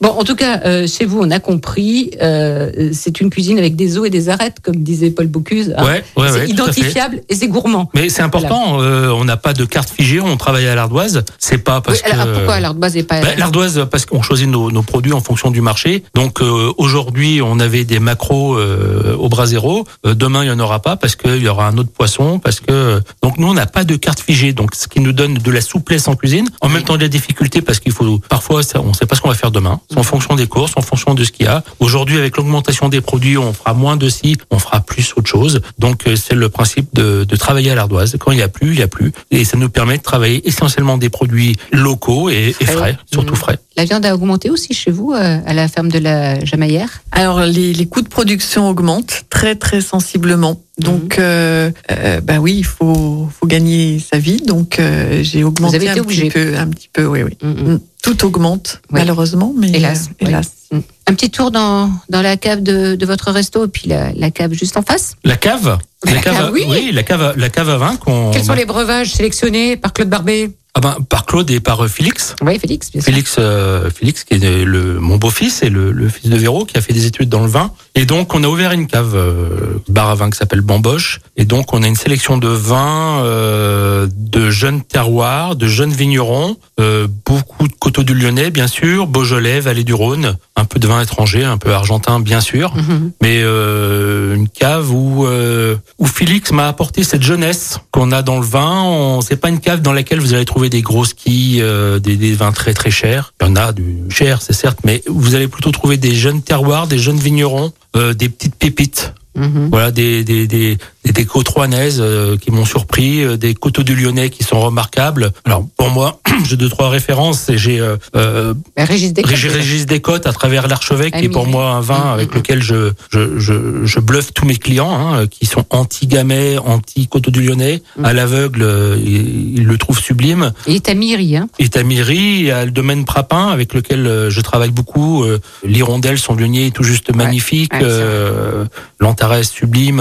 Speaker 1: bon, en tout cas, euh, chez vous, on a compris. euh, c'est une cuisine avec des os et des arêtes, comme disait Paul Bocuse. hein.
Speaker 3: Ouais, ouais,
Speaker 1: c'est
Speaker 3: ouais,
Speaker 1: identifiable et c'est gourmand.
Speaker 3: Mais c'est important, euh, on n'a pas de carte figée, on travaille à l'ardoise. C'est pas parce
Speaker 1: Oui, alors,
Speaker 3: que.
Speaker 1: pourquoi l'ardoise n'est pas.
Speaker 3: Bah, L'ardoise, parce qu'on choisit nos, nos produits en fonction du marché. Donc aujourd'hui, on avait des macros au bras zéro. Demain, il y en aura pas parce qu'il y aura un autre poisson. Parce que donc nous, on n'a pas de carte figée. Donc ce qui nous donne de la souplesse en cuisine. En même temps, de la difficulté parce qu'il faut parfois, on ne sait pas ce qu'on va faire demain. En fonction des courses, en fonction de ce qu'il y a. Aujourd'hui, avec l'augmentation des produits, on fera moins de ci, on fera plus autre chose. Donc euh, c'est le principe de, de travailler à l'ardoise. Quand il y a plus, il y a plus, et ça nous permet de travailler essentiellement des produits locaux et, et frais, surtout
Speaker 1: Mhm.
Speaker 3: frais.
Speaker 1: La viande a augmenté aussi chez vous euh, à la ferme de la Jamaillère?
Speaker 6: Alors les, les coûts de production augmentent très très sensiblement. Donc
Speaker 1: Mhm.
Speaker 6: euh, euh, bah oui, il faut faut gagner sa vie. Donc euh, j'ai augmenté
Speaker 1: avez été
Speaker 6: un
Speaker 1: obligé.
Speaker 6: petit peu, un petit peu, oui oui.
Speaker 1: Mm, mm.
Speaker 6: Tout augmente
Speaker 1: Oui.
Speaker 6: malheureusement, mais
Speaker 1: Hélas,
Speaker 6: euh,
Speaker 1: oui.
Speaker 6: hélas.
Speaker 1: Mm. Un petit tour dans, dans la cave de, de votre resto et puis la, la cave juste en face.
Speaker 3: La cave,
Speaker 1: La
Speaker 3: cave,
Speaker 1: oui.
Speaker 3: la cave, à- la cave à vin qu'on
Speaker 1: Quels sont les breuvages sélectionnés par Claude Barbet?
Speaker 3: Ah ben, par Claude et par euh, Félix.
Speaker 1: Oui, Félix, bien sûr.
Speaker 3: Félix, euh, Félix qui est le, mon beau-fils et le, le fils de Véro qui a fait des études dans le vin. Et donc on a ouvert une cave euh, bar à vin qui s'appelle Bamboche. Et donc on a une sélection de vins euh, de jeunes terroirs, de jeunes vignerons, euh, beaucoup de coteaux du Lyonnais bien sûr, Beaujolais, Vallée du Rhône, un peu de vin étranger, un peu argentin bien sûr,
Speaker 1: Mhm.
Speaker 3: mais euh, une cave où euh, où Félix m'a apporté cette jeunesse qu'on a dans le vin. C'est pas une cave dans laquelle vous allez trouver des grosses quilles, euh, des, des vins très très chers. Il y en a du cher, c'est certes, mais vous allez plutôt trouver des jeunes terroirs, des jeunes vignerons, des petites pépites.
Speaker 1: Mhm.
Speaker 3: Voilà, des des des des, des côtes rouennaises euh, qui m'ont surpris, euh, des coteaux du Lyonnais qui sont remarquables. Alors pour moi, j'ai deux trois références. et J'ai euh, euh,
Speaker 1: Régis Descotes.
Speaker 3: Régis, Descotes à travers l'archevêque, qui est pour moi un vin
Speaker 1: Mm,
Speaker 3: avec
Speaker 1: mm,
Speaker 3: lequel je, je, je, je bluffe tous mes clients, hein, qui sont anti-gamay, anti-coteau du Lyonnais.
Speaker 1: Mm.
Speaker 3: À l'aveugle, ils, ils le trouvent sublime.
Speaker 1: Il est à Myri, hein.
Speaker 3: Et Tamiri, il y a le domaine Prapin, avec lequel je travaille beaucoup. L'hirondelle, son lionier est tout juste magnifique.
Speaker 1: ouais,
Speaker 3: euh, L'Antares sublime.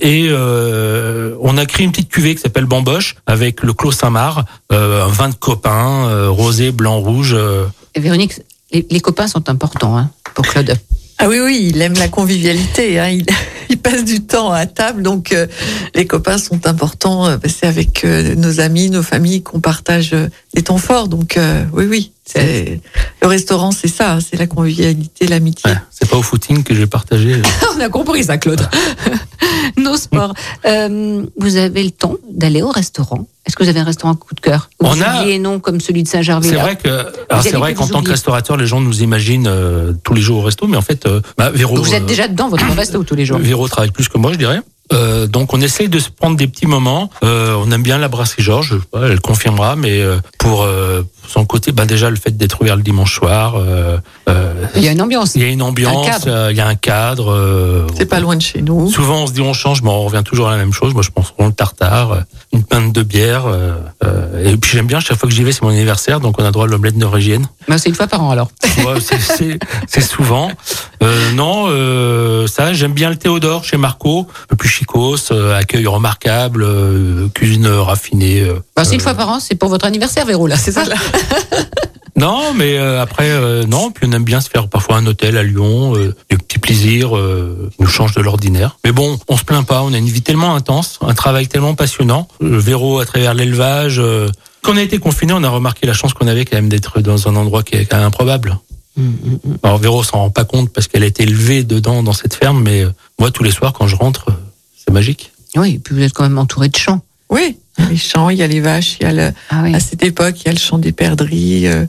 Speaker 3: et euh, on a créé une petite cuvée qui s'appelle Bamboche, avec le Clos Saint-Marc, euh, un vin de copain, euh, rosé, blanc, rouge. euh,
Speaker 1: Et Véronique, les, les copains sont importants hein, pour Claude.
Speaker 6: Ah oui, oui, il aime la convivialité. Hein. Il, il passe du temps à table, donc euh, les copains sont importants. euh, C'est avec euh, nos amis, nos familles qu'on partage euh, des temps forts. Donc euh, oui, oui, le restaurant, c'est ça, hein, c'est la convivialité, l'amitié.
Speaker 3: ouais, c'est pas au footing que j'ai partagé. euh,
Speaker 1: On a compris ça, Claude. Nos sports. Euh, vous avez le temps d'aller au restaurant. Est-ce que vous avez un restaurant coup de cœur?
Speaker 3: On a-
Speaker 1: oubliez non comme celui de Saint-Gervais
Speaker 3: C'est vrai que, c'est vrai
Speaker 1: que
Speaker 3: qu'en tant que restaurateur, les gens nous imaginent euh, tous les jours au resto, mais en fait, euh, bah, Véro,
Speaker 1: Donc vous êtes déjà dedans votre resto tous les jours.
Speaker 3: Véro travaille plus que moi, je dirais. Euh, donc on essaye de se prendre des petits moments. Euh, on aime bien la brasserie Georges, je elle confirmera, mais euh, pour son côté, ben déjà le fait d'être ouvert le dimanche soir, euh, euh,
Speaker 1: Il y a une ambiance.
Speaker 3: il y a une ambiance, euh, il y a un cadre. euh,
Speaker 6: C'est pas loin de chez nous.
Speaker 3: Souvent on se dit on change, mais on revient toujours à la même chose. Moi je pense qu'on le tartare, une pinte de bière, euh, euh, et puis j'aime bien chaque fois que j'y vais, c'est mon anniversaire, donc on a droit à l'omelette norvégienne.
Speaker 1: Mais c'est une fois par an alors.
Speaker 3: Ouais, c'est- c'est c'est souvent. Euh, non, euh, ça, j'aime bien le Théodore chez Marco, un peu plus chicos, euh, accueil remarquable, euh, cuisine raffinée. euh.
Speaker 1: Bah, c'est une
Speaker 3: Euh,
Speaker 1: fois par an, c'est pour votre anniversaire, Véro, là, c'est ça
Speaker 3: Non, mais euh, après, euh, non. Puis on aime bien se faire parfois un hôtel à Lyon, euh, des petits plaisirs, euh, nous change de l'ordinaire. Mais bon, on se plaint pas. On a une vie tellement intense, un travail tellement passionnant. Euh, Véro à travers l'élevage. Euh, quand on a été confiné, on a remarqué la chance qu'on avait quand même d'être dans un endroit qui est quand même improbable. Alors Véro s'en rend pas compte parce qu'elle a été élevée dedans dans cette ferme, mais euh, moi tous les soirs quand je rentre, euh, c'est magique.
Speaker 1: Oui, et puis vous êtes quand même entouré de champs.
Speaker 6: Oui, les champs, il y a les vaches, il y a le,
Speaker 1: Ah oui.
Speaker 6: à cette époque, il y a le champ des perdrix. euh,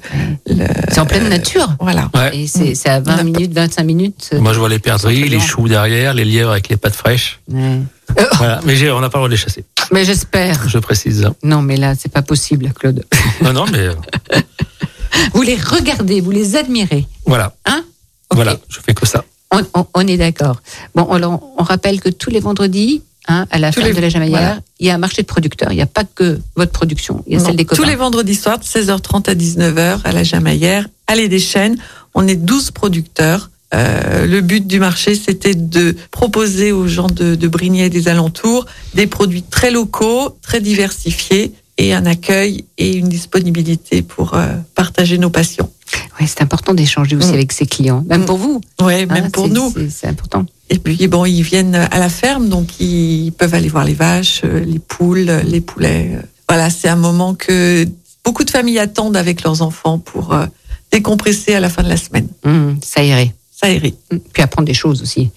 Speaker 1: C'est en pleine nature.
Speaker 6: Voilà.
Speaker 3: Ouais.
Speaker 1: Et c'est à
Speaker 6: On
Speaker 1: 20
Speaker 6: a pas-
Speaker 1: minutes, 25 minutes. euh,
Speaker 3: Moi je vois les perdrix, les choux derrière, les lièvres avec les pattes fraîches.
Speaker 1: ouais.
Speaker 3: Voilà. Mais on n'a pas le droit de les chasser.
Speaker 1: Mais j'espère.
Speaker 3: Je précise.
Speaker 1: Non, mais là, c'est pas possible, Claude.
Speaker 3: Non, non, mais euh,
Speaker 1: Vous les regardez, vous les admirez.
Speaker 3: voilà.
Speaker 1: Hein?
Speaker 3: Voilà, je fais que ça.
Speaker 1: On, on- on est d'accord. Bon, alors, on rappelle que tous les vendredis, hein, à la
Speaker 6: Tous
Speaker 1: ferme
Speaker 6: les-
Speaker 1: de la Jamaillère,
Speaker 6: voilà.
Speaker 1: il y a un marché de producteurs. Il n'y a pas que votre production, il y a
Speaker 6: Non,
Speaker 1: celle des copains.
Speaker 6: Tous les vendredis soirs, de 16h30 à 19h, à la Jamaillère, allée des Chênes. On est 12 producteurs. Euh, le but du marché, c'était de proposer aux gens de, de Brignais et des alentours des produits très locaux, très diversifiés et un accueil et une disponibilité pour euh, partager nos passions.
Speaker 1: Oui, c'est important d'échanger aussi
Speaker 6: Mm.
Speaker 1: avec ses clients, même
Speaker 6: Mm.
Speaker 1: pour vous.
Speaker 6: Même
Speaker 1: hein,
Speaker 6: pour
Speaker 1: c'est-
Speaker 6: nous.
Speaker 1: C'est important.
Speaker 6: Et puis bon, ils viennent à la ferme, donc ils peuvent aller voir les vaches, euh, les poules, euh, les poulets. euh. Voilà, c'est un moment que beaucoup de familles attendent avec leurs enfants pour euh, décompresser à la fin de la semaine.
Speaker 1: Mm, ça irait.
Speaker 6: Ça irait.
Speaker 1: Mm. Puis apprendre des choses aussi.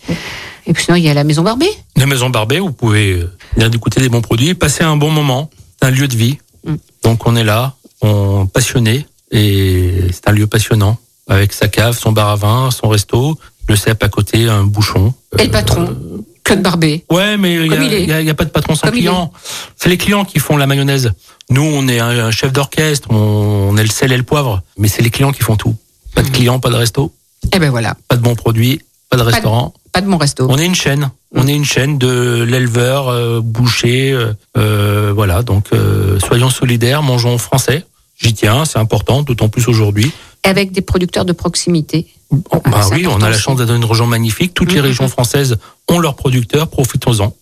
Speaker 1: Et puis sinon, il y a la maison Barbée.
Speaker 3: La maison Barbet, vous pouvez venir goûter des bons produits, passer un bon moment. C'est un lieu de vie.
Speaker 1: Mm.
Speaker 3: Donc on est là, on passionné, et c'est un lieu passionnant. avec sa cave, son bar à vin, son resto, le cep à côté, un bouchon.
Speaker 1: Et le patron Claude Barbet.
Speaker 3: Ouais, mais il n'y a, y a pas de patron sans
Speaker 1: Comme
Speaker 3: client. C'est les clients qui font la mayonnaise. Nous, on est un, chef d'orchestre, on, on est le sel et le poivre, mais c'est les clients qui font tout. Pas de clients, pas de resto,
Speaker 1: Eh ben voilà,
Speaker 3: pas de bons produits, pas de restaurant.
Speaker 1: pas de mon resto.
Speaker 3: On est une chaîne. On est une chaîne de l'éleveur, euh, boucher, euh, euh, voilà. Donc, euh, soyons solidaires, mangeons français. J'y tiens, c'est important, d'autant plus aujourd'hui.
Speaker 1: Avec des producteurs de proximité. Ah,
Speaker 3: bah
Speaker 1: c'est
Speaker 3: oui, on a la chance d'être dans une région magnifique. Toutes les
Speaker 1: Mhm.
Speaker 3: régions françaises ont leurs producteurs, profitons-en.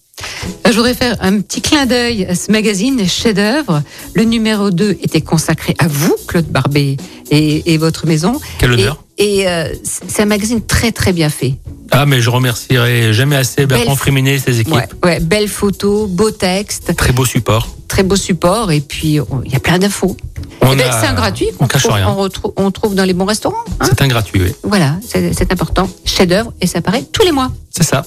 Speaker 1: Je voudrais faire un petit clin d'œil à ce magazine chef-d'œuvre. Le numéro 2 était consacré à vous, Claude Barbet, et, et votre maison.
Speaker 3: Quel honneur.
Speaker 1: Et, et, euh, c'est un magazine très très bien fait.
Speaker 3: Ah, mais je remercierai jamais assez Bertrand
Speaker 1: Belle-
Speaker 3: Fréminet et ses équipes.
Speaker 1: Ouais, ouais, belles photos, beaux textes,
Speaker 3: Très beau support.
Speaker 1: très beau support, et puis il y a plein d'infos. Eh ben,
Speaker 3: a-
Speaker 1: C'est un gratuit
Speaker 3: On
Speaker 1: qu'on
Speaker 3: cache
Speaker 1: trouve,
Speaker 3: rien.
Speaker 1: on retrouve, on trouve dans les bons restaurants. hein.
Speaker 3: C'est un gratuit, oui.
Speaker 1: Voilà, c'est important. Chef-d'œuvre, et ça paraît tous les mois.
Speaker 3: C'est ça.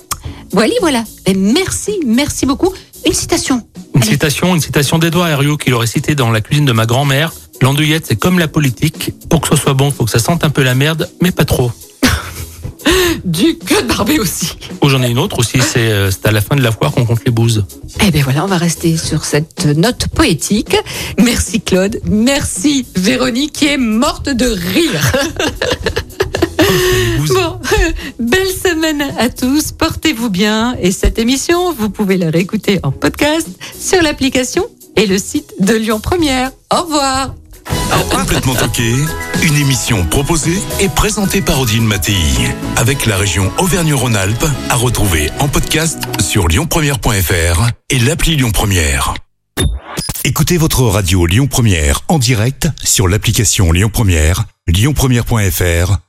Speaker 1: Voilà, voilà. Et merci, merci beaucoup. Une citation.
Speaker 3: Une
Speaker 1: Allez.
Speaker 3: citation, une citation d'Edouard Herriot qu'il aurait cité dans la cuisine de ma grand-mère. L'andouillette, c'est comme la politique. Pour que ce soit bon, faut que ça sente un peu la merde, mais pas trop.
Speaker 1: Du Claude Barbet aussi.
Speaker 3: Oh, j'en ai une autre aussi, c'est euh, c'est à la fin de la foire qu'on compte les bouses.
Speaker 1: Eh bien voilà, on va rester sur cette note poétique. Merci Claude, merci Véronique qui est morte de rire. Bon, belle semaine à tous, portez-vous bien et cette émission, vous pouvez la réécouter en podcast sur l'application et le site de Lyon Première. Au revoir.
Speaker 2: Complètement toqué, une émission proposée et présentée par Odile Mattei. Avec la région Auvergne-Rhône-Alpes, à retrouver en podcast sur lyonpremière.fr et l'appli Lyon Première. Écoutez votre radio Lyon Première en direct sur l'application Lyon Première, lyonpremière.fr